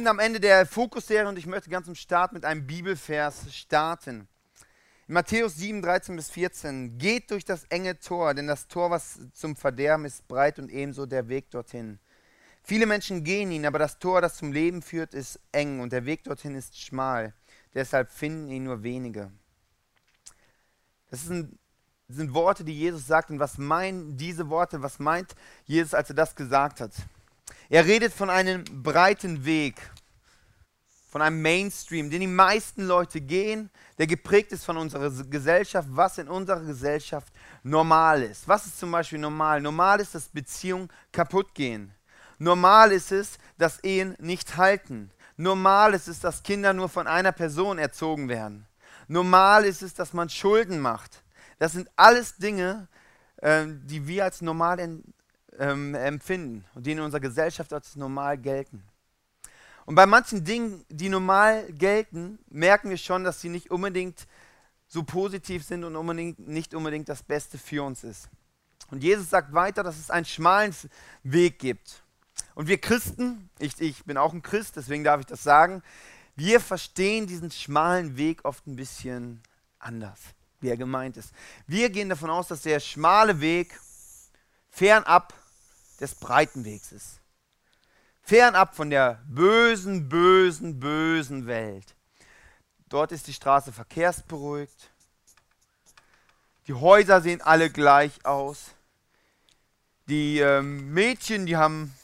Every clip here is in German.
sind am Ende der Fokusserie und ich möchte ganz im Start mit einem Bibelvers starten. In Matthäus 7, 13 bis 14. Geht durch das enge Tor, denn das Tor, was zum Verderben ist, breit und ebenso der Weg dorthin. Viele Menschen gehen ihn, aber das Tor, das zum Leben führt, ist eng und der Weg dorthin ist schmal. Deshalb finden ihn nur wenige. Das sind, sind Worte, die Jesus sagt. Und was meinen diese Worte? Was meint Jesus, als er das gesagt hat? Er redet von einem breiten Weg, von einem Mainstream, den die meisten Leute gehen, der geprägt ist von unserer Gesellschaft, was in unserer Gesellschaft normal ist. Was ist zum Beispiel normal? Normal ist, dass Beziehungen kaputt gehen. Normal ist es, dass Ehen nicht halten. Normal ist es, dass Kinder nur von einer Person erzogen werden. Normal ist es, dass man Schulden macht. Das sind alles Dinge, äh, die wir als normal ähm, empfinden und die in unserer Gesellschaft als normal gelten. Und bei manchen Dingen, die normal gelten, merken wir schon, dass sie nicht unbedingt so positiv sind und unbedingt, nicht unbedingt das Beste für uns ist. Und Jesus sagt weiter, dass es einen schmalen Weg gibt. Und wir Christen, ich, ich bin auch ein Christ, deswegen darf ich das sagen, wir verstehen diesen schmalen Weg oft ein bisschen anders, wie er gemeint ist. Wir gehen davon aus, dass der schmale Weg fernab des breiten Wegs ist. Fernab von der bösen, bösen, bösen Welt. Dort ist die Straße verkehrsberuhigt. Die Häuser sehen alle gleich aus. Die ähm, Mädchen, die haben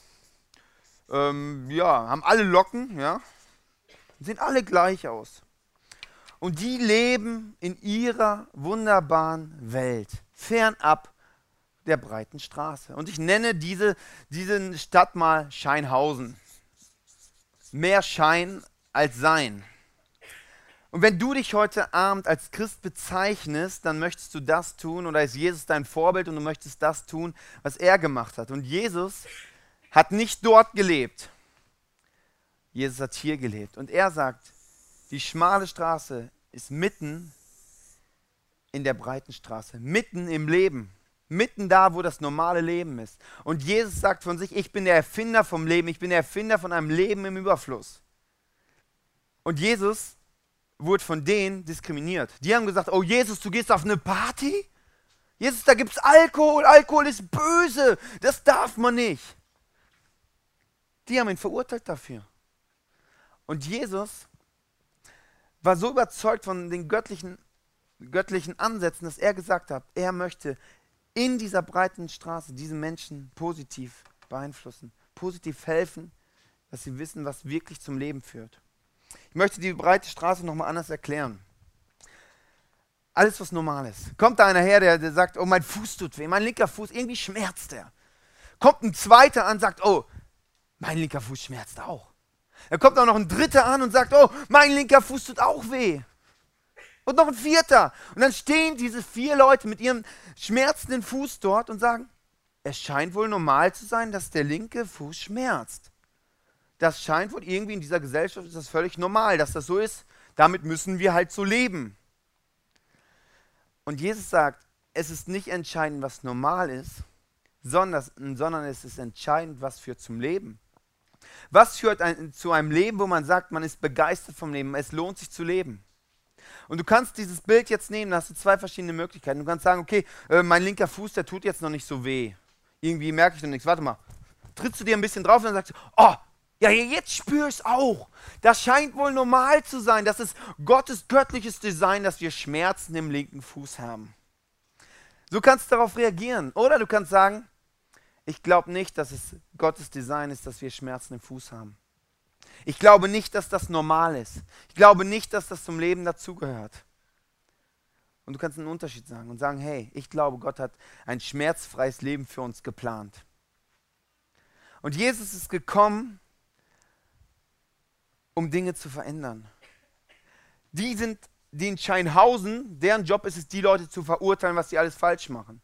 ähm, ja, haben alle Locken, ja, sehen alle gleich aus. Und die leben in ihrer wunderbaren Welt, fernab der breiten Straße. Und ich nenne diese, diese Stadt mal Scheinhausen. Mehr Schein als Sein. Und wenn du dich heute Abend als Christ bezeichnest, dann möchtest du das tun oder ist Jesus dein Vorbild und du möchtest das tun, was er gemacht hat. Und Jesus hat nicht dort gelebt. Jesus hat hier gelebt. Und er sagt, die schmale Straße ist mitten in der breiten Straße, mitten im Leben, mitten da, wo das normale Leben ist. Und Jesus sagt von sich, ich bin der Erfinder vom Leben, ich bin der Erfinder von einem Leben im Überfluss. Und Jesus wurde von denen diskriminiert. Die haben gesagt, oh Jesus, du gehst auf eine Party? Jesus, da gibt es Alkohol, Alkohol ist böse, das darf man nicht. Die haben ihn verurteilt dafür. Und Jesus war so überzeugt von den göttlichen, göttlichen Ansätzen, dass er gesagt hat, er möchte in dieser breiten Straße diese Menschen positiv beeinflussen, positiv helfen, dass sie wissen, was wirklich zum Leben führt. Ich möchte die breite Straße nochmal anders erklären. Alles, was normal ist. Kommt da einer her, der, der sagt, oh, mein Fuß tut weh, mein linker Fuß, irgendwie schmerzt er. Kommt ein zweiter an und sagt, oh, mein linker Fuß schmerzt auch. Da kommt auch noch ein dritter an und sagt, oh, mein linker Fuß tut auch weh. Und noch ein vierter. Und dann stehen diese vier Leute mit ihrem schmerzenden Fuß dort und sagen, es scheint wohl normal zu sein, dass der linke Fuß schmerzt. Das scheint wohl irgendwie in dieser Gesellschaft ist das völlig normal, dass das so ist. Damit müssen wir halt so leben. Und Jesus sagt, es ist nicht entscheidend, was normal ist, sondern, sondern es ist entscheidend, was führt zum Leben. Was führt ein, zu einem Leben, wo man sagt, man ist begeistert vom Leben, es lohnt sich zu leben? Und du kannst dieses Bild jetzt nehmen, da hast du zwei verschiedene Möglichkeiten. Du kannst sagen, okay, äh, mein linker Fuß, der tut jetzt noch nicht so weh. Irgendwie merke ich noch nichts. Warte mal. Trittst du dir ein bisschen drauf und dann sagst du, oh, ja, jetzt spür ich es auch. Das scheint wohl normal zu sein. Das ist Gottes göttliches Design, dass wir Schmerzen im linken Fuß haben. So kannst du darauf reagieren. Oder du kannst sagen, ich glaube nicht, dass es Gottes Design ist, dass wir Schmerzen im Fuß haben. Ich glaube nicht, dass das normal ist. Ich glaube nicht, dass das zum Leben dazugehört. Und du kannst einen Unterschied sagen und sagen, hey, ich glaube, Gott hat ein schmerzfreies Leben für uns geplant. Und Jesus ist gekommen, um Dinge zu verändern. Die sind, die in Scheinhausen, deren Job ist es, die Leute zu verurteilen, was sie alles falsch machen.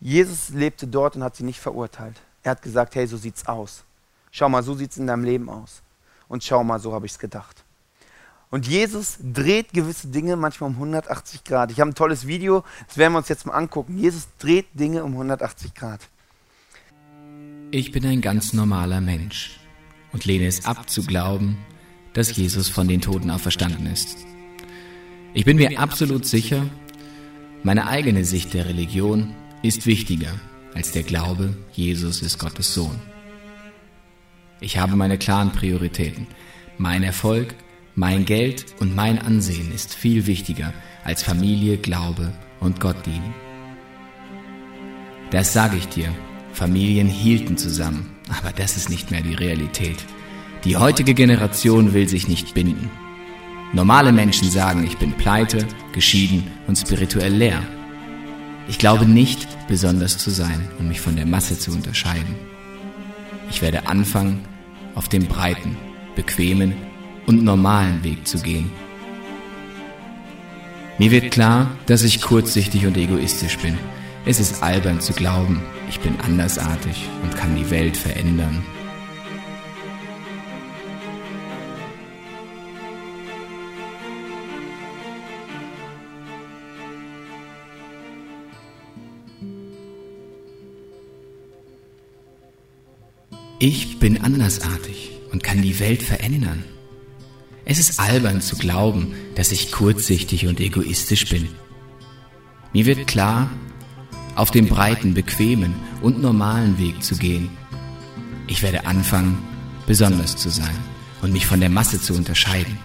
Jesus lebte dort und hat sie nicht verurteilt. Er hat gesagt, hey, so sieht's aus. Schau mal, so sieht's in deinem Leben aus. Und schau mal, so habe ich es gedacht. Und Jesus dreht gewisse Dinge manchmal um 180 Grad. Ich habe ein tolles Video, das werden wir uns jetzt mal angucken. Jesus dreht Dinge um 180 Grad. Ich bin ein ganz normaler Mensch. und lehne es ab zu glauben, dass Jesus von den Toten auferstanden ist. Ich bin mir absolut sicher, meine eigene Sicht der Religion ist wichtiger als der Glaube, Jesus ist Gottes Sohn. Ich habe meine klaren Prioritäten. Mein Erfolg, mein Geld und mein Ansehen ist viel wichtiger als Familie, Glaube und Gott dienen. Das sage ich dir. Familien hielten zusammen, aber das ist nicht mehr die Realität. Die heutige Generation will sich nicht binden. Normale Menschen sagen, ich bin pleite, geschieden und spirituell leer. Ich glaube nicht, besonders zu sein und mich von der Masse zu unterscheiden. Ich werde anfangen, auf dem breiten, bequemen und normalen Weg zu gehen. Mir wird klar, dass ich kurzsichtig und egoistisch bin. Es ist albern zu glauben, ich bin andersartig und kann die Welt verändern. Ich bin andersartig und kann die Welt verändern. Es ist albern zu glauben, dass ich kurzsichtig und egoistisch bin. Mir wird klar, auf dem breiten, bequemen und normalen Weg zu gehen. Ich werde anfangen, besonders zu sein und mich von der Masse zu unterscheiden.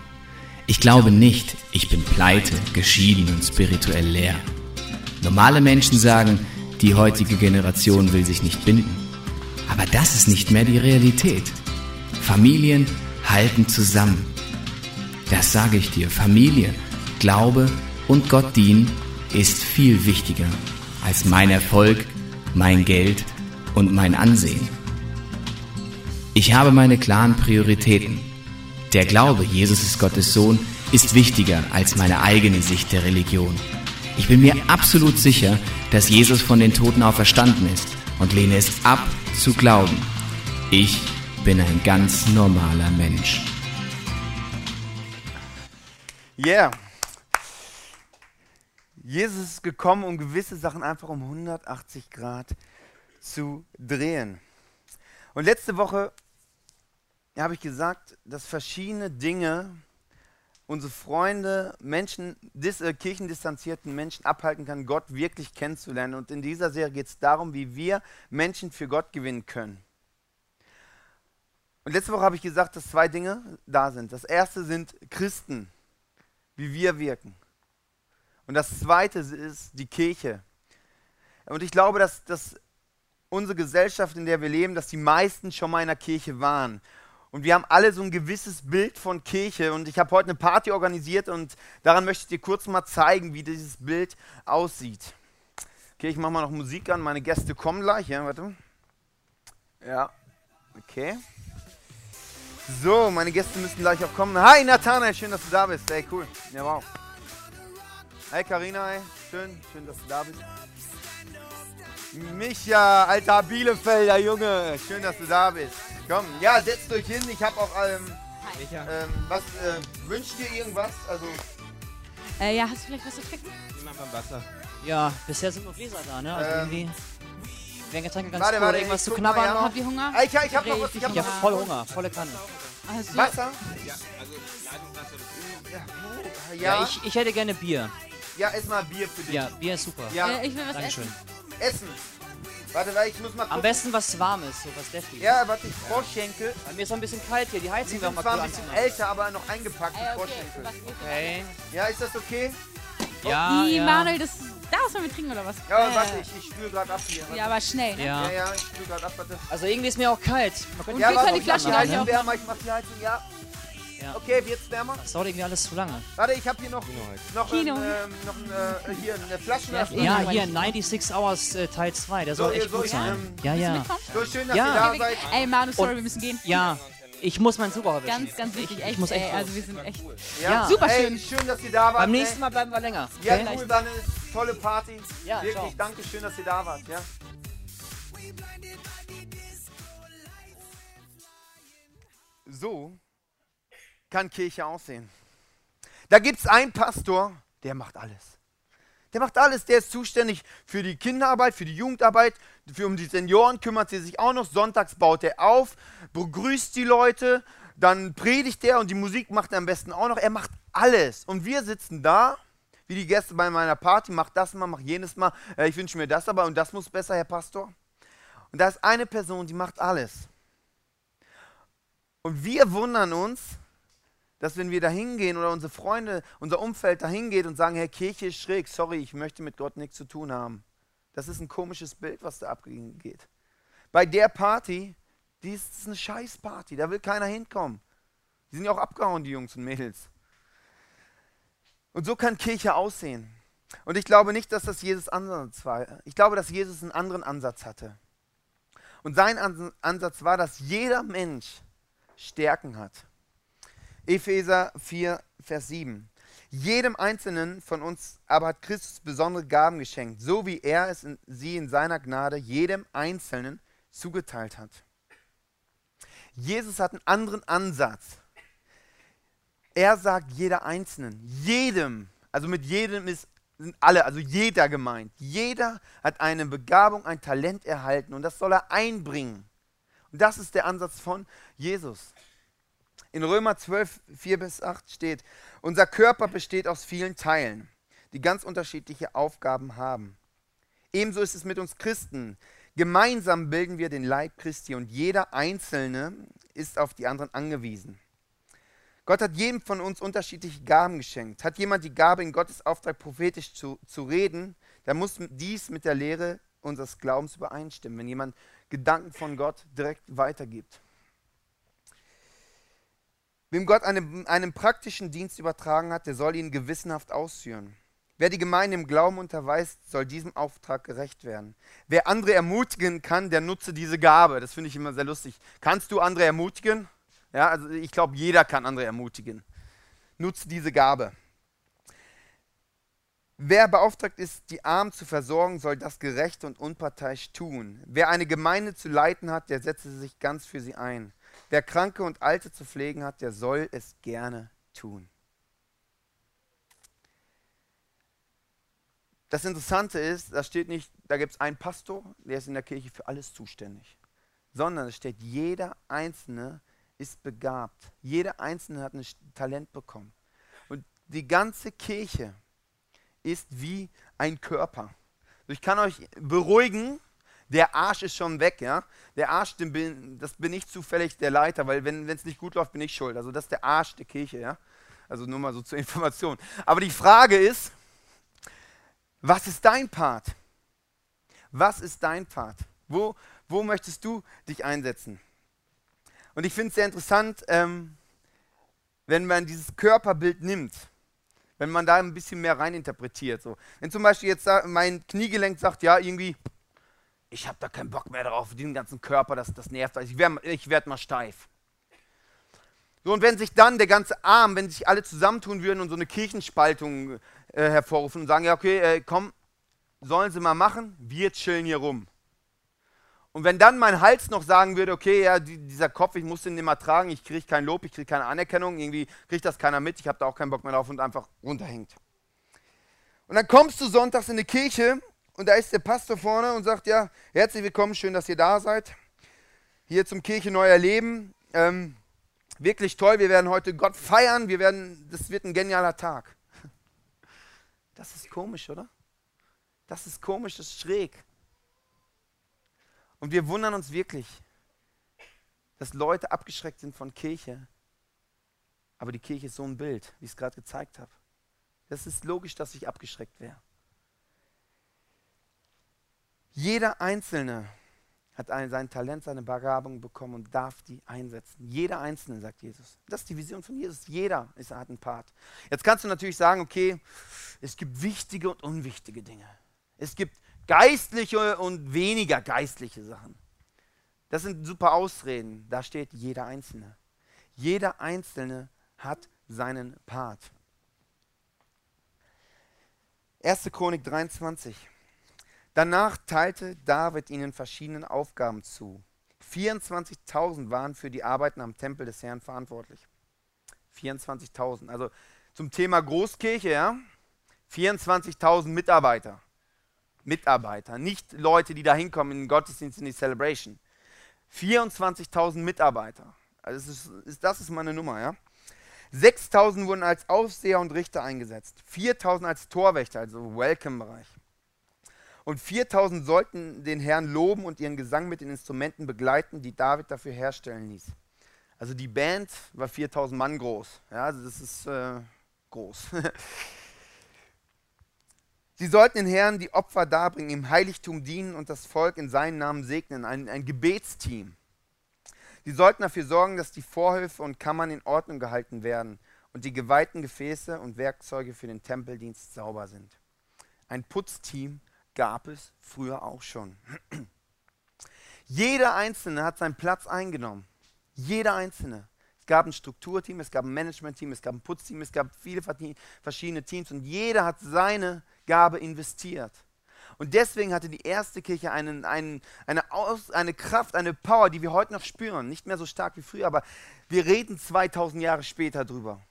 Ich glaube nicht, ich bin pleite, geschieden und spirituell leer. Normale Menschen sagen, die heutige Generation will sich nicht binden. Aber das ist nicht mehr die Realität. Familien halten zusammen. Das sage ich dir. Familie, Glaube und Gott dienen ist viel wichtiger als mein Erfolg, mein Geld und mein Ansehen. Ich habe meine klaren Prioritäten. Der Glaube, Jesus ist Gottes Sohn, ist wichtiger als meine eigene Sicht der Religion. Ich bin mir absolut sicher, dass Jesus von den Toten auferstanden ist und lehne es ab zu glauben. Ich bin ein ganz normaler Mensch. Yeah. Jesus ist gekommen, um gewisse Sachen einfach um 180 Grad zu drehen. Und letzte Woche habe ich gesagt, dass verschiedene Dinge unsere Freunde, Menschen, dis, äh, kirchendistanzierten Menschen abhalten kann, Gott wirklich kennenzulernen. Und in dieser Serie geht es darum, wie wir Menschen für Gott gewinnen können. Und letzte Woche habe ich gesagt, dass zwei Dinge da sind. Das erste sind Christen, wie wir wirken. Und das zweite ist die Kirche. Und ich glaube, dass, dass unsere Gesellschaft, in der wir leben, dass die meisten schon mal in der Kirche waren. Und wir haben alle so ein gewisses Bild von Kirche. Und ich habe heute eine Party organisiert und daran möchte ich dir kurz mal zeigen, wie dieses Bild aussieht. Okay, ich mache mal noch Musik an. Meine Gäste kommen gleich. Ja, warte. Ja, okay. So, meine Gäste müssen gleich auch kommen. Hi Nathanael, schön, dass du da bist. Ey, cool. Ja, wow. Hi Karina, ey. schön, schön, dass du da bist. Micha, alter Bielefelder Junge, schön, dass du da bist. Komm, ja, setzt euch hin. Ich habe auch, ähm, ähm, was, äh, wünscht ihr irgendwas? Also, Äh, ja, hast du vielleicht was zu trinken? Niemand beim Wasser. Ja, bisher sind nur Gläser da, ne? Also Ähm, irgendwie wären Getränke ganz warte, cool, warte, irgendwas zu knabbern. ja. Habt ihr Hunger? Ah, ich, ich habe noch was, ich habe Ich hab noch voll Hunger, volle Kanne. Also, Wasser. Ja, also Leitungswasser. Ja, Ja, ja, ich, ich hätte gerne Bier. ja, erstmal Bier für dich. Ja, Bier ist super. Ja, Äh, ich will was Dankeschön. essen. Essen. Warte, weil ich muss mal Am gucken. besten was Warmes, so was Deftiges. Ja, warte, ich Froschschenkel. Bei mir ist noch ein bisschen kalt hier, die Die Heizung wäre mal cool ein bisschen anzumachen. älter, aber noch eingepackt, die okay, Froschschenkel. du Okay. Ja, ist das okay? Ja, Wie, ja. Manuel, das darfst du mit trinken oder was? Ja, Äh, warte, ich, ich spüle gerade ab hier. Warte. Ja, aber schnell, ne? ja, Ja. ja, ich spüle gerade ab, warte. Also irgendwie ist mir auch kalt. Man könnte Und ja, wir warte, können die die auch. wärmer, ich mach die Heizung, ja. Ja. Okay, wird's wärmer? Das dauert irgendwie alles zu lange. Warte, ich habe hier noch, noch, Kino. Ein, ähm, noch ein, äh, hier eine Flaschenöffner. Ja, Ja, hier, ich- 96 Hours äh, Teil 2, der So, soll echt gut soll- sein. ähm, Ja, ja. So schön, dass Ja. ihr da seid. Ey, Manu, sorry, Und- wir müssen gehen. Ja, ich muss meinen Zug erwischen. Ganz, ganz wichtig, Ich, echt. ich muss echt ey, also wir sind echt. Ja. Super ey, schön. schön, dass ihr da wart. Beim nächsten. Mal bleiben wir länger. Ja, okay? cool, war eine tolle Party. Ja, Wirklich, ciao. danke schön, dass ihr da wart. Ja. So kann Kirche aussehen. Da gibt es einen Pastor, der macht alles. Der macht alles. Der ist zuständig für die Kinderarbeit, für die Jugendarbeit, für um die Senioren kümmert sie sich auch noch. Sonntags baut er auf, begrüßt die Leute, dann predigt er und die Musik macht er am besten auch noch. Er macht alles. Und wir sitzen da, wie die Gäste bei meiner Party, mach das mal, mach jenes mal. Äh, ich wünsche mir das aber und das muss besser, Herr Pastor. Und da ist eine Person, die macht alles. Und wir wundern uns, dass wenn wir da hingehen oder unsere Freunde, unser Umfeld da hingeht und sagen, Herr, Kirche ist schräg, sorry, ich möchte mit Gott nichts zu tun haben. Das ist ein komisches Bild, was da abgeht. Bei der Party, die ist eine Scheißparty, da will keiner hinkommen. Die sind ja auch abgehauen, die Jungs und Mädels. Und so kann Kirche aussehen. Und ich glaube nicht, dass das Jesus Ansatz war. Ich glaube, dass Jesus einen anderen Ansatz hatte. Und sein Ansatz war, dass jeder Mensch Stärken hat. Epheser 4, Vers 7. Jedem Einzelnen von uns aber hat Christus besondere Gaben geschenkt, so wie er es in, sie in seiner Gnade jedem Einzelnen zugeteilt hat. Jesus hat einen anderen Ansatz. Er sagt jeder Einzelnen, jedem, also mit jedem ist, sind alle, also jeder gemeint. Jeder hat eine Begabung, ein Talent erhalten und das soll er einbringen. Und das ist der Ansatz von Jesus. In Römer 12, 4 bis 8 steht, unser Körper besteht aus vielen Teilen, die ganz unterschiedliche Aufgaben haben. Ebenso ist es mit uns Christen. Gemeinsam bilden wir den Leib Christi und jeder Einzelne ist auf die anderen angewiesen. Gott hat jedem von uns unterschiedliche Gaben geschenkt. Hat jemand die Gabe, in Gottes Auftrag prophetisch zu, zu reden, dann muss dies mit der Lehre unseres Glaubens übereinstimmen, wenn jemand Gedanken von Gott direkt weitergibt. Wem Gott einen, einen praktischen Dienst übertragen hat, der soll ihn gewissenhaft ausführen. Wer die Gemeinde im Glauben unterweist, soll diesem Auftrag gerecht werden. Wer andere ermutigen kann, der nutze diese Gabe. Das finde ich immer sehr lustig. Kannst du andere ermutigen? Ja, also ich glaube, jeder kann andere ermutigen. Nutze diese Gabe. Wer beauftragt ist, die Armen zu versorgen, soll das gerecht und unparteiisch tun. Wer eine Gemeinde zu leiten hat, der setze sich ganz für sie ein. Wer Kranke und Alte zu pflegen hat, der soll es gerne tun. Das Interessante ist, da steht nicht, da gibt es einen Pastor, der ist in der Kirche für alles zuständig, sondern es steht, jeder Einzelne ist begabt. Jeder Einzelne hat ein Talent bekommen. Und die ganze Kirche ist wie ein Körper. Ich kann euch beruhigen, der Arsch ist schon weg, ja. Der Arsch, bin, das bin ich zufällig der Leiter, weil wenn es nicht gut läuft, bin ich schuld. Also das ist der Arsch der Kirche, ja. Also nur mal so zur Information. Aber die Frage ist, was ist dein Part? Was ist dein Part? Wo, wo möchtest du dich einsetzen? Und ich finde es sehr interessant, ähm, wenn man dieses Körperbild nimmt, wenn man da ein bisschen mehr reininterpretiert. So. Wenn zum Beispiel jetzt mein Kniegelenk sagt, ja, irgendwie, ich habe da keinen Bock mehr drauf, den ganzen Körper, das, das nervt, ich werde ich werd mal steif. So, und wenn sich dann der ganze Arm, wenn sich alle zusammentun würden und so eine Kirchenspaltung äh, hervorrufen und sagen, ja, okay, äh, komm, sollen sie mal machen, wir chillen hier rum. Und wenn dann mein Hals noch sagen würde, okay, ja, die, dieser Kopf, ich muss den immer tragen, ich kriege kein Lob, ich kriege keine Anerkennung, irgendwie kriegt das keiner mit, ich habe da auch keinen Bock mehr drauf und einfach runterhängt. Und dann kommst du sonntags in die Kirche und da ist der Pastor vorne und sagt, ja, herzlich willkommen, schön, dass ihr da seid. Hier zum Kirche Neuer Leben. Ähm, wirklich toll, wir werden heute Gott feiern, wir werden, das wird ein genialer Tag. Das ist komisch, oder? Das ist komisch, das ist schräg. Und wir wundern uns wirklich, dass Leute abgeschreckt sind von Kirche. Aber die Kirche ist so ein Bild, wie ich es gerade gezeigt habe. Das ist logisch, dass ich abgeschreckt wäre. Jeder Einzelne hat ein, sein Talent, seine Begabung bekommen und darf die einsetzen. Jeder Einzelne, sagt Jesus. Das ist die Vision von Jesus. Jeder ist, hat einen Part. Jetzt kannst du natürlich sagen, okay, es gibt wichtige und unwichtige Dinge. Es gibt geistliche und weniger geistliche Sachen. Das sind super Ausreden. Da steht jeder Einzelne. Jeder Einzelne hat seinen Part. 1. Chronik 23. Danach teilte David ihnen verschiedene Aufgaben zu. 24.000 waren für die Arbeiten am Tempel des Herrn verantwortlich. 24.000. Also zum Thema Großkirche, ja. 24.000 Mitarbeiter. Mitarbeiter, nicht Leute, die da hinkommen in den Gottesdienst, in die Celebration. 24.000 Mitarbeiter. Also das ist, das ist meine Nummer, ja. 6.000 wurden als Aufseher und Richter eingesetzt. 4.000 als Torwächter, also Welcome-Bereich. Und 4.000 sollten den Herrn loben und ihren Gesang mit den Instrumenten begleiten, die David dafür herstellen ließ. Also die Band war 4.000 Mann groß. Ja, also das ist äh, groß. Sie sollten den Herrn die Opfer darbringen, im Heiligtum dienen und das Volk in seinen Namen segnen. Ein, ein Gebetsteam. Sie sollten dafür sorgen, dass die Vorhöfe und Kammern in Ordnung gehalten werden und die geweihten Gefäße und Werkzeuge für den Tempeldienst sauber sind. Ein Putzteam gab es früher auch schon. Jeder Einzelne hat seinen Platz eingenommen. Jeder Einzelne. Es gab ein Strukturteam, es gab ein Managementteam, es gab ein Putzteam, es gab viele verschiedene Teams und jeder hat seine Gabe investiert. Und deswegen hatte die erste Kirche einen, einen, eine, Aus, eine Kraft, eine Power, die wir heute noch spüren. Nicht mehr so stark wie früher, aber wir reden 2000 Jahre später drüber.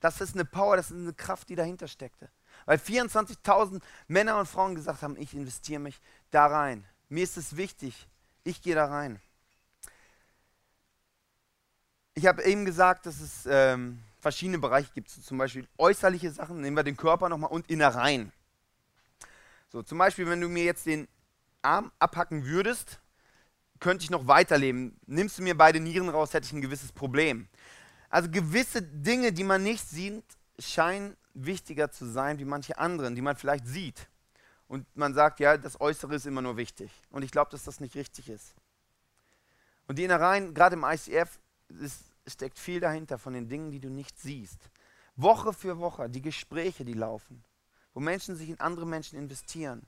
Das ist eine Power, das ist eine Kraft, die dahinter steckte. Weil 24.000 Männer und Frauen gesagt haben, ich investiere mich da rein. Mir ist es wichtig, ich gehe da rein. Ich habe eben gesagt, dass es ähm, verschiedene Bereiche gibt, zum Beispiel äußerliche Sachen, nehmen wir den Körper nochmal und Innereien. So, zum Beispiel, wenn du mir jetzt den Arm abhacken würdest, könnte ich noch weiterleben. Nimmst du mir beide Nieren raus, hätte ich ein gewisses Problem. Also gewisse Dinge, die man nicht sieht, scheinen wichtiger zu sein wie manche anderen, die man vielleicht sieht. Und man sagt, ja, das Äußere ist immer nur wichtig. Und ich glaube, dass das nicht richtig ist. Und die Innereien, gerade im ICF, ist, steckt viel dahinter von den Dingen, die du nicht siehst. Woche für Woche, die Gespräche, die laufen wo Menschen sich in andere Menschen investieren.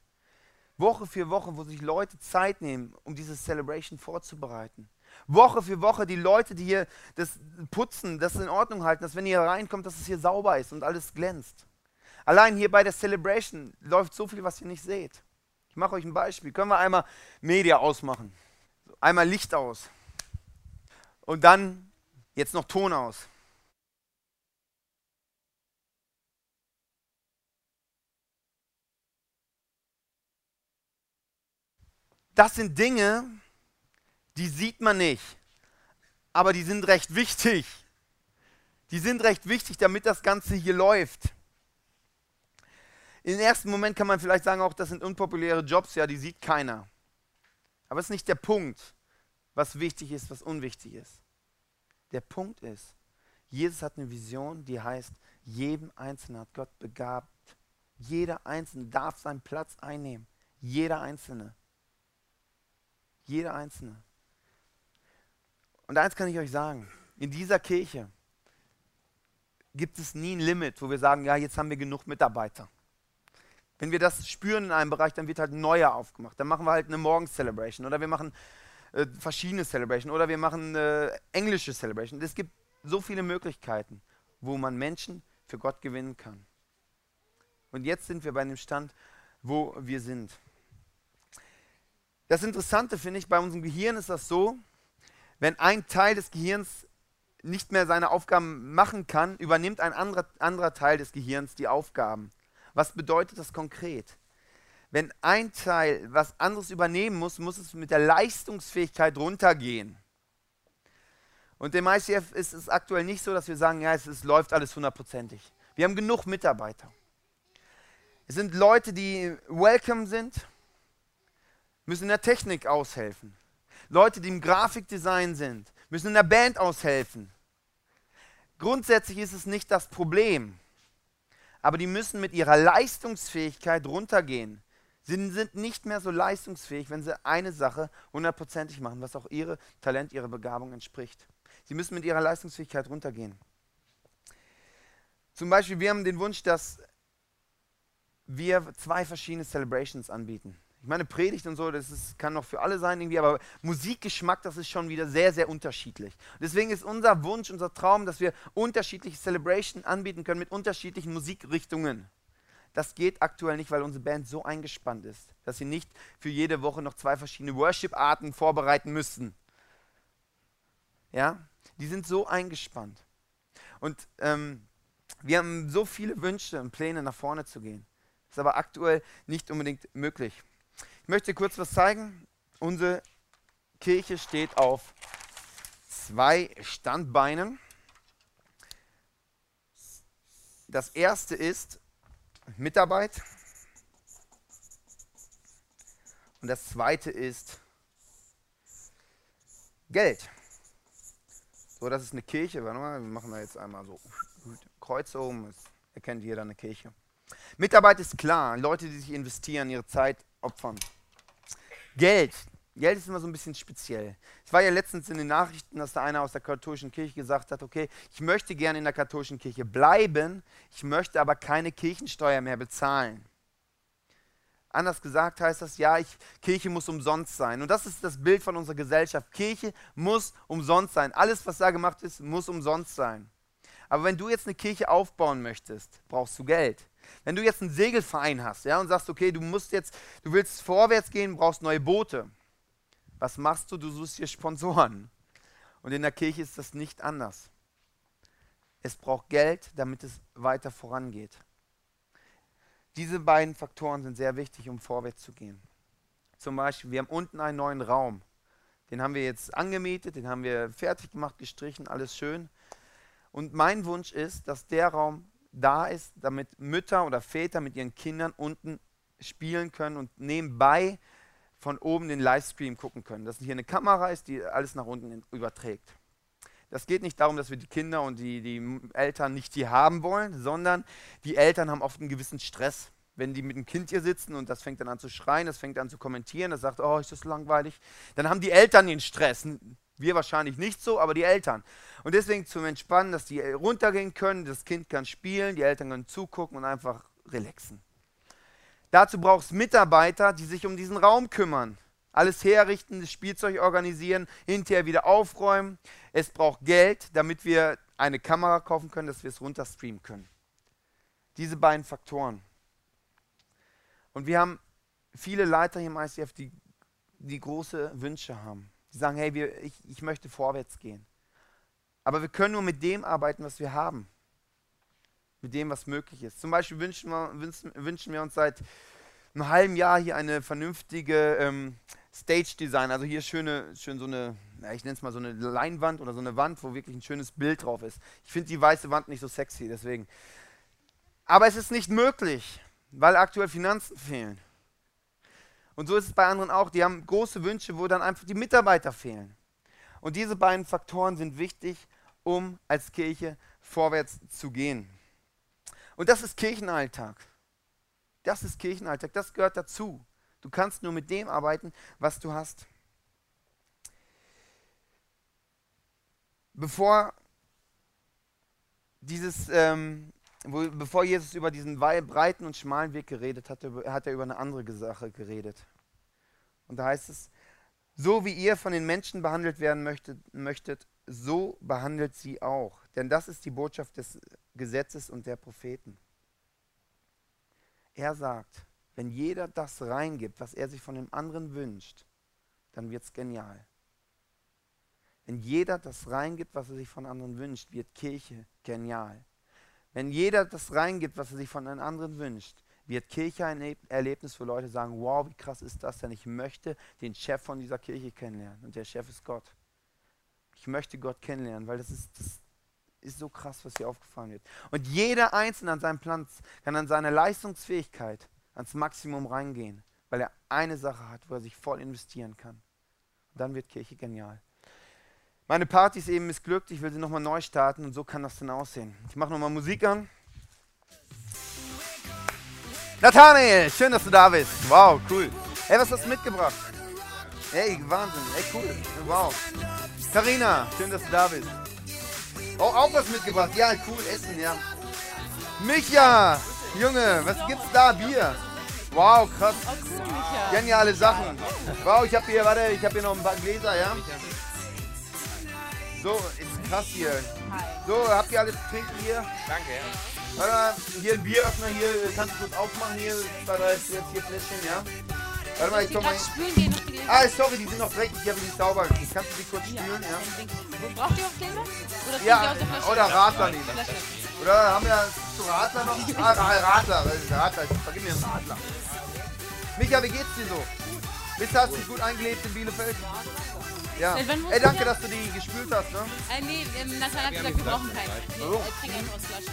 Woche für Woche, wo sich Leute Zeit nehmen, um diese Celebration vorzubereiten. Woche für Woche die Leute, die hier das putzen, das in Ordnung halten, dass wenn ihr reinkommt, dass es hier sauber ist und alles glänzt. Allein hier bei der Celebration läuft so viel, was ihr nicht seht. Ich mache euch ein Beispiel. Können wir einmal Media ausmachen? Einmal Licht aus. Und dann jetzt noch Ton aus. Das sind Dinge, die sieht man nicht, aber die sind recht wichtig. Die sind recht wichtig, damit das Ganze hier läuft. Im ersten Moment kann man vielleicht sagen, auch das sind unpopuläre Jobs, ja, die sieht keiner. Aber es ist nicht der Punkt, was wichtig ist, was unwichtig ist. Der Punkt ist, Jesus hat eine Vision, die heißt, jedem Einzelnen hat Gott begabt. Jeder Einzelne darf seinen Platz einnehmen. Jeder Einzelne. Jeder Einzelne. Und eins kann ich euch sagen, in dieser Kirche gibt es nie ein Limit, wo wir sagen, ja, jetzt haben wir genug Mitarbeiter. Wenn wir das spüren in einem Bereich, dann wird halt ein neuer aufgemacht. Dann machen wir halt eine Morgens-Celebration oder wir machen äh, verschiedene Celebration oder wir machen äh, englische Celebration. Es gibt so viele Möglichkeiten, wo man Menschen für Gott gewinnen kann. Und jetzt sind wir bei dem Stand, wo wir sind. Das Interessante finde ich, bei unserem Gehirn ist das so, wenn ein Teil des Gehirns nicht mehr seine Aufgaben machen kann, übernimmt ein anderer, anderer Teil des Gehirns die Aufgaben. Was bedeutet das konkret? Wenn ein Teil was anderes übernehmen muss, muss es mit der Leistungsfähigkeit runtergehen. Und im ICF ist es aktuell nicht so, dass wir sagen, ja, es, es läuft alles hundertprozentig. Wir haben genug Mitarbeiter. Es sind Leute, die welcome sind, müssen in der Technik aushelfen. Leute, die im Grafikdesign sind, müssen in der Band aushelfen. Grundsätzlich ist es nicht das Problem, aber die müssen mit ihrer Leistungsfähigkeit runtergehen. Sie sind nicht mehr so leistungsfähig, wenn sie eine Sache hundertprozentig machen, was auch ihre Talent, ihre Begabung entspricht. Sie müssen mit ihrer Leistungsfähigkeit runtergehen. Zum Beispiel, wir haben den Wunsch, dass wir zwei verschiedene Celebrations anbieten. Ich meine, Predigt und so, das ist, kann noch für alle sein irgendwie, aber Musikgeschmack, das ist schon wieder sehr, sehr unterschiedlich. Deswegen ist unser Wunsch, unser Traum, dass wir unterschiedliche Celebration anbieten können mit unterschiedlichen Musikrichtungen. Das geht aktuell nicht, weil unsere Band so eingespannt ist, dass sie nicht für jede Woche noch zwei verschiedene Worship-Arten vorbereiten müssen. Ja, die sind so eingespannt. Und ähm, wir haben so viele Wünsche und Pläne, nach vorne zu gehen. Ist aber aktuell nicht unbedingt möglich. Ich möchte kurz was zeigen. Unsere Kirche steht auf zwei Standbeinen. Das erste ist Mitarbeit. Und das zweite ist Geld. So, das ist eine Kirche. Warte mal, wir machen da jetzt einmal so Kreuz oben. Das erkennt jeder eine Kirche. Mitarbeit ist klar. Leute, die sich investieren, ihre Zeit opfern. Geld. Geld ist immer so ein bisschen speziell. Es war ja letztens in den Nachrichten, dass da einer aus der katholischen Kirche gesagt hat, okay, ich möchte gerne in der katholischen Kirche bleiben, ich möchte aber keine Kirchensteuer mehr bezahlen. Anders gesagt heißt das, ja, ich, Kirche muss umsonst sein. Und das ist das Bild von unserer Gesellschaft. Kirche muss umsonst sein. Alles, was da gemacht ist, muss umsonst sein. Aber wenn du jetzt eine Kirche aufbauen möchtest, brauchst du Geld. Wenn du jetzt einen Segelverein hast ja, und sagst, okay, du musst jetzt, du willst vorwärts gehen, brauchst neue Boote. Was machst du? Du suchst dir Sponsoren. Und in der Kirche ist das nicht anders. Es braucht Geld, damit es weiter vorangeht. Diese beiden Faktoren sind sehr wichtig, um vorwärts zu gehen. Zum Beispiel, wir haben unten einen neuen Raum. Den haben wir jetzt angemietet, den haben wir fertig gemacht, gestrichen, alles schön. Und mein Wunsch ist, dass der Raum da ist, damit Mütter oder Väter mit ihren Kindern unten spielen können und nebenbei von oben den Livestream gucken können. Dass hier eine Kamera ist, die alles nach unten überträgt. Das geht nicht darum, dass wir die Kinder und die, die Eltern nicht hier haben wollen, sondern die Eltern haben oft einen gewissen Stress. Wenn die mit dem Kind hier sitzen und das fängt dann an zu schreien, das fängt an zu kommentieren, das sagt, oh, ist das langweilig, dann haben die Eltern den Stress. Wir wahrscheinlich nicht so, aber die Eltern. Und deswegen zum Entspannen, dass die runtergehen können, das Kind kann spielen, die Eltern können zugucken und einfach relaxen. Dazu braucht es Mitarbeiter, die sich um diesen Raum kümmern alles herrichten, das Spielzeug organisieren, hinterher wieder aufräumen. Es braucht Geld, damit wir eine Kamera kaufen können, dass wir es runterstreamen können. Diese beiden Faktoren. Und wir haben viele Leiter hier im ICF, die, die große Wünsche haben. Die sagen, hey, wir, ich, ich möchte vorwärts gehen. Aber wir können nur mit dem arbeiten, was wir haben. Mit dem, was möglich ist. Zum Beispiel wünschen wir, wünschen, wünschen wir uns seit einem halben Jahr hier eine vernünftige ähm, Stage-Design. Also hier schöne, schön so eine, ja, ich nenne es mal so eine Leinwand oder so eine Wand, wo wirklich ein schönes Bild drauf ist. Ich finde die weiße Wand nicht so sexy, deswegen. Aber es ist nicht möglich, weil aktuell Finanzen fehlen. Und so ist es bei anderen auch. Die haben große Wünsche, wo dann einfach die Mitarbeiter fehlen. Und diese beiden Faktoren sind wichtig, um als Kirche vorwärts zu gehen. Und das ist Kirchenalltag. Das ist Kirchenalltag, das gehört dazu. Du kannst nur mit dem arbeiten, was du hast. Bevor dieses, ähm, wo, bevor Jesus über diesen breiten und schmalen Weg geredet hat, hat er über eine andere Sache geredet. Und da heißt es, so wie ihr von den Menschen behandelt werden möchtet, möchtet, so behandelt sie auch. Denn das ist die Botschaft des Gesetzes und der Propheten. Er sagt, wenn jeder das reingibt, was er sich von dem anderen wünscht, dann wird es genial. Wenn jeder das reingibt, was er sich von anderen wünscht, wird Kirche genial. Wenn jeder das reingibt, was er sich von einem anderen wünscht, wird Kirche ein Erlebnis, wo Leute sagen, wow, wie krass ist das denn? Ich möchte den Chef von dieser Kirche kennenlernen. Und der Chef ist Gott. Ich möchte Gott kennenlernen, weil das ist, das ist so krass, was hier aufgefahren wird. Und jeder Einzelne an seinem Platz kann an seiner Leistungsfähigkeit ans Maximum reingehen, weil er eine Sache hat, wo er sich voll investieren kann. Und dann wird Kirche genial. Meine Party ist eben missglückt, ich will sie nochmal neu starten und so kann das dann aussehen. Ich mache nochmal Musik an. Nathanael, schön, dass du da bist. Wow, cool. Hey, was hast du mitgebracht? Hey, Wahnsinn. Hey, cool. Wow. Karina, schön, dass du da bist. Oh, auch was mitgebracht. Ja, cool, Essen, ja. Micha, Junge, was gibt's da? Bier. Wow, krass. Geniale Sachen. Wow, ich habe hier, warte, ich habe hier noch ein paar Gläser, ja? So, ist krass hier. So, habt ihr alles trinken hier? Danke, ja. Warte mal, hier ein Bieröffner, hier kannst du kurz aufmachen, hier, zwei, drei, jetzt hier Fläschchen, ja? Warte mal, ich komm mal. noch Gläser. Ah, sorry, die sind noch dreckig, ich habe die sauber. Kannst du die kurz spülen, ja? Wo braucht ihr auch Gläser? Oder trinkt ihr Ja, aus der Flasche? oder Radler nehmen. Oder haben wir zu Radler noch? Ah, Ra- Radler, ist Radler, vergib mir einen Radler. Micha, wie geht's dir so? Bist du, hast dich gut eingelebt in Bielefeld? Ja. Wohnst Ey, danke, dass du die gespült hast, ne? Äh, nee, ähm, Nathan hat gesagt, wir brauchen keine. Wir Warum? äh, trinken einfach aus Flaschen.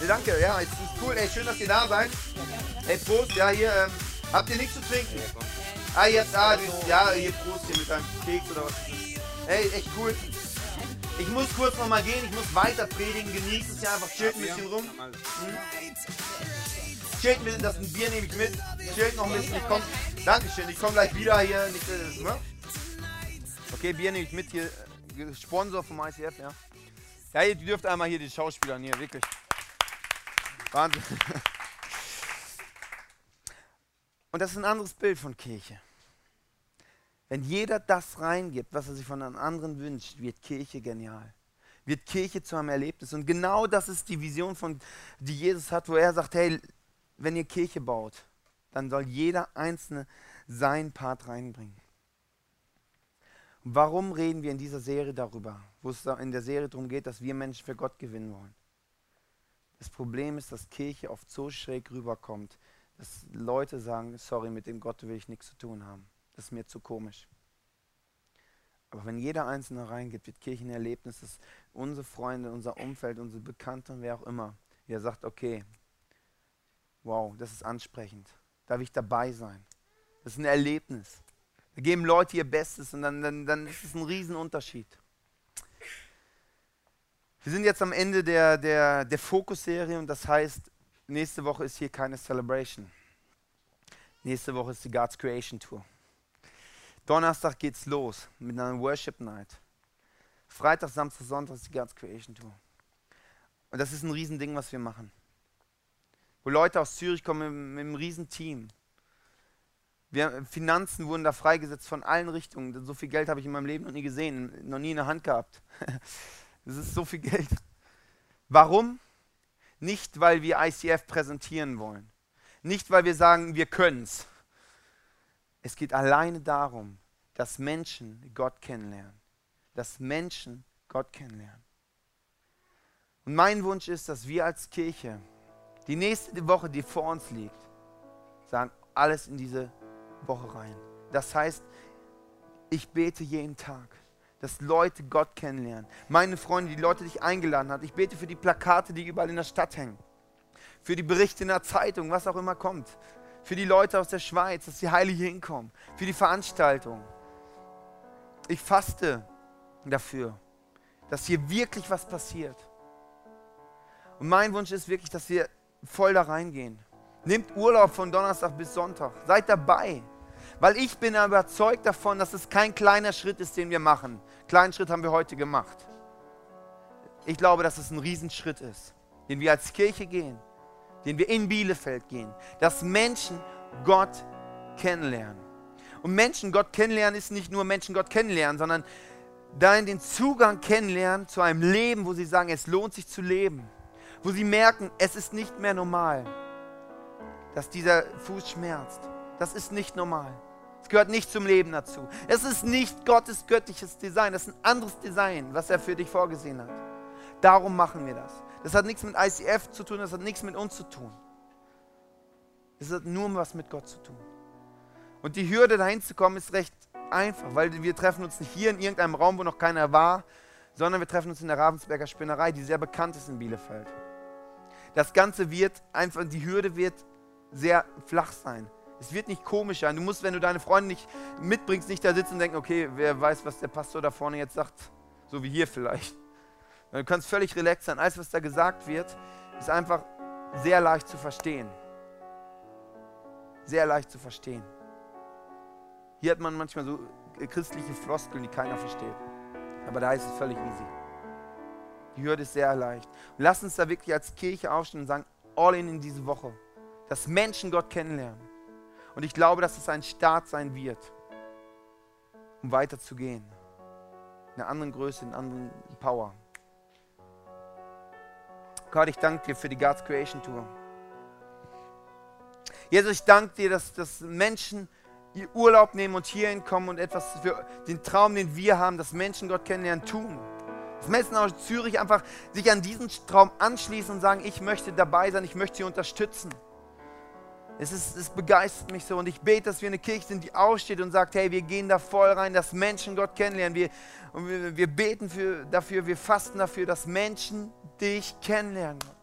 Nee, danke, ja, ist, ist cool. Ey, schön, dass ihr da seid. Ey, Prost, ja, hier, ähm, habt ihr nichts zu trinken? Ah, jetzt, ah, ja, hier, Prost hier mit deinem Keks oder was? Ey, echt cool. Ich muss kurz noch mal gehen, ich muss weiter predigen, genießt es ja einfach, chillt ein bisschen rum. Chillt ein das ein Bier nehme ich mit. Chillt noch ein bisschen, ich komm, Dankeschön, ich komme gleich wieder hier. Nicht, ne? Okay, Bier nehme ich mit hier, Sponsor vom ICF, ja. Ja, ihr dürft einmal hier die Schauspieler hier, wirklich. Wahnsinn. Und das ist ein anderes Bild von Kirche. Wenn jeder das reingibt, was er sich von einem anderen wünscht, wird Kirche genial. Wird Kirche zu einem Erlebnis. Und genau das ist die Vision, von, die Jesus hat, wo er sagt, hey, wenn ihr Kirche baut, dann soll jeder Einzelne seinen Part reinbringen. Warum reden wir in dieser Serie darüber, wo es in der Serie darum geht, dass wir Menschen für Gott gewinnen wollen? Das Problem ist, dass Kirche oft so schräg rüberkommt, dass Leute sagen, sorry, mit dem Gott will ich nichts zu tun haben. Das ist mir zu komisch. Aber wenn jeder Einzelne reingeht, wird Kirche ein Erlebnis, dass unsere Freunde, unser Umfeld, unsere Bekannten, wer auch immer, der sagt, okay, wow, das ist ansprechend. Darf ich dabei sein? Das ist ein Erlebnis. Da geben Leute ihr Bestes und dann, dann, dann ist es ein Riesenunterschied. Wir sind jetzt am Ende der, der, der Fokus-Serie und das heißt, nächste Woche ist hier keine Celebration. Nächste Woche ist die God's Creation Tour. Donnerstag geht's los mit einer Worship Night. Freitag, Samstag, Sonntag ist die God's Creation Tour. Und das ist ein Riesending, was wir machen. Wo Leute aus Zürich kommen mit, einem Riesenteam. Wir, Finanzen wurden da freigesetzt von allen Richtungen. So viel Geld habe ich in meinem Leben noch nie gesehen, noch nie in der Hand gehabt. Das ist so viel Geld. Warum? Nicht, weil wir ICF präsentieren wollen. Nicht, weil wir sagen, wir können's. Es geht alleine darum, dass Menschen Gott kennenlernen. Dass Menschen Gott kennenlernen. Und mein Wunsch ist, dass wir als Kirche die nächste Woche, die vor uns liegt, sagen, alles in diese Woche rein. Das heißt, ich bete jeden Tag, dass Leute Gott kennenlernen. Meine Freunde, die Leute, die ich eingeladen habe, ich bete für die Plakate, die überall in der Stadt hängen. Für die Berichte in der Zeitung, was auch immer kommt. Für die Leute aus der Schweiz, dass die Heile hinkommen. Für die Veranstaltung. Ich faste dafür, dass hier wirklich was passiert. Und mein Wunsch ist wirklich, dass wir voll da reingehen. Nehmt Urlaub von Donnerstag bis Sonntag. Seid dabei. Weil ich bin überzeugt davon, dass es kein kleiner Schritt ist, den wir machen. Kleinen Schritt haben wir heute gemacht. Ich glaube, dass es ein Riesenschritt ist, den wir als Kirche gehen, den wir in Bielefeld gehen, dass Menschen Gott kennenlernen. Und Menschen Gott kennenlernen ist nicht nur Menschen Gott kennenlernen, sondern dahin den Zugang kennenlernen zu einem Leben, wo sie sagen, es lohnt sich zu leben. Wo sie merken, es ist nicht mehr normal, dass dieser Fuß schmerzt. Das ist nicht normal. Es gehört nicht zum Leben dazu. Es ist nicht Gottes göttliches Design. Das ist ein anderes Design, was er für dich vorgesehen hat. Darum machen wir das. Das hat nichts mit ICF zu tun, das hat nichts mit uns zu tun. Es hat nur was mit Gott zu tun. Und die Hürde dahin zu kommen ist recht einfach, weil wir treffen uns nicht hier in irgendeinem Raum, wo noch keiner war, sondern wir treffen uns in der Ravensberger Spinnerei, die sehr bekannt ist in Bielefeld. Das Ganze wird einfach, die Hürde wird sehr flach sein. Es wird nicht komisch sein. Du musst, wenn du deine Freunde nicht mitbringst, nicht da sitzen und denken, okay, wer weiß, was der Pastor da vorne jetzt sagt. So wie hier vielleicht. Du kannst völlig relaxed sein. Alles, was da gesagt wird, ist einfach sehr leicht zu verstehen. Sehr leicht zu verstehen. Hier hat man manchmal so christliche Floskeln, die keiner versteht. Aber da ist es völlig easy. Die Hürde ist sehr leicht. Und lass uns da wirklich als Kirche aufstehen und sagen, all in in diese Woche. Dass Menschen Gott kennenlernen. Und ich glaube, dass es ein Start sein wird, um weiterzugehen. In einer anderen Größe, in einer anderen Power. Gott, ich danke dir für die God's Creation Tour. Jesus, ich danke dir, dass, dass Menschen Urlaub nehmen und hierhin kommen und etwas für den Traum, den wir haben, dass Menschen Gott kennenlernen, tun. Dass Menschen aus Zürich einfach sich an diesen Traum anschließen und sagen, ich möchte dabei sein, ich möchte sie unterstützen. Es, ist, es begeistert mich so und ich bete, dass wir eine Kirche sind, die aufsteht und sagt, hey, wir gehen da voll rein, dass Menschen Gott kennenlernen. Wir, und wir, wir beten für, dafür, wir fasten dafür, dass Menschen dich kennenlernen, Gott.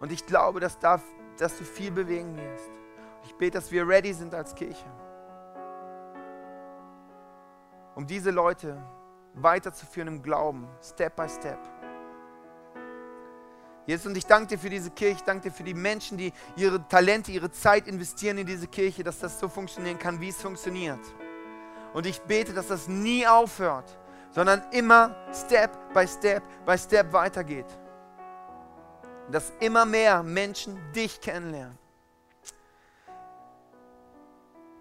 Und ich glaube, dass, da, dass du viel bewegen wirst. Ich bete, dass wir ready sind als Kirche, um diese Leute weiterzuführen im Glauben, Step by Step. Jesus, und ich danke dir für diese Kirche, ich danke dir für die Menschen, die ihre Talente, ihre Zeit investieren in diese Kirche, dass das so funktionieren kann, wie es funktioniert. Und ich bete, dass das nie aufhört, sondern immer Step by Step by Step weitergeht. Und dass immer mehr Menschen dich kennenlernen.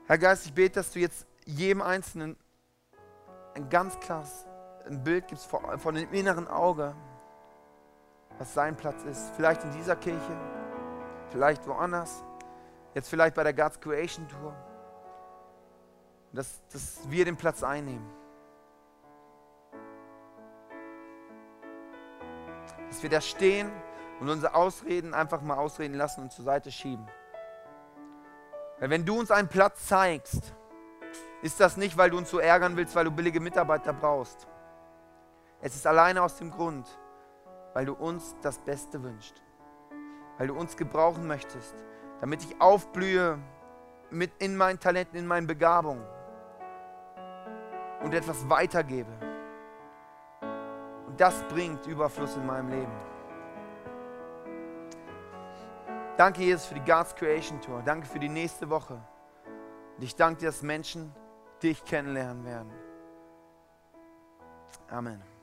Herr Geist, ich bete, dass du jetzt jedem Einzelnen ein ganz klares Bild gibst von dem inneren Auge, was sein Platz ist. Vielleicht in dieser Kirche, vielleicht woanders, jetzt vielleicht bei der God's Creation Tour. Dass, dass wir den Platz einnehmen. Dass wir da stehen und unsere Ausreden einfach mal ausreden lassen und zur Seite schieben. Weil wenn du uns einen Platz zeigst, ist das nicht, weil du uns so ärgern willst, weil du billige Mitarbeiter brauchst. Es ist alleine aus dem Grund, weil du uns das Beste wünschst. Weil du uns gebrauchen möchtest, damit ich aufblühe mit in meinen Talenten, in meinen Begabungen und etwas weitergebe. Und das bringt Überfluss in meinem Leben. Danke, Jesus, für die God's Creation Tour. Danke für die nächste Woche. Und ich danke dir, dass Menschen dich kennenlernen werden. Amen.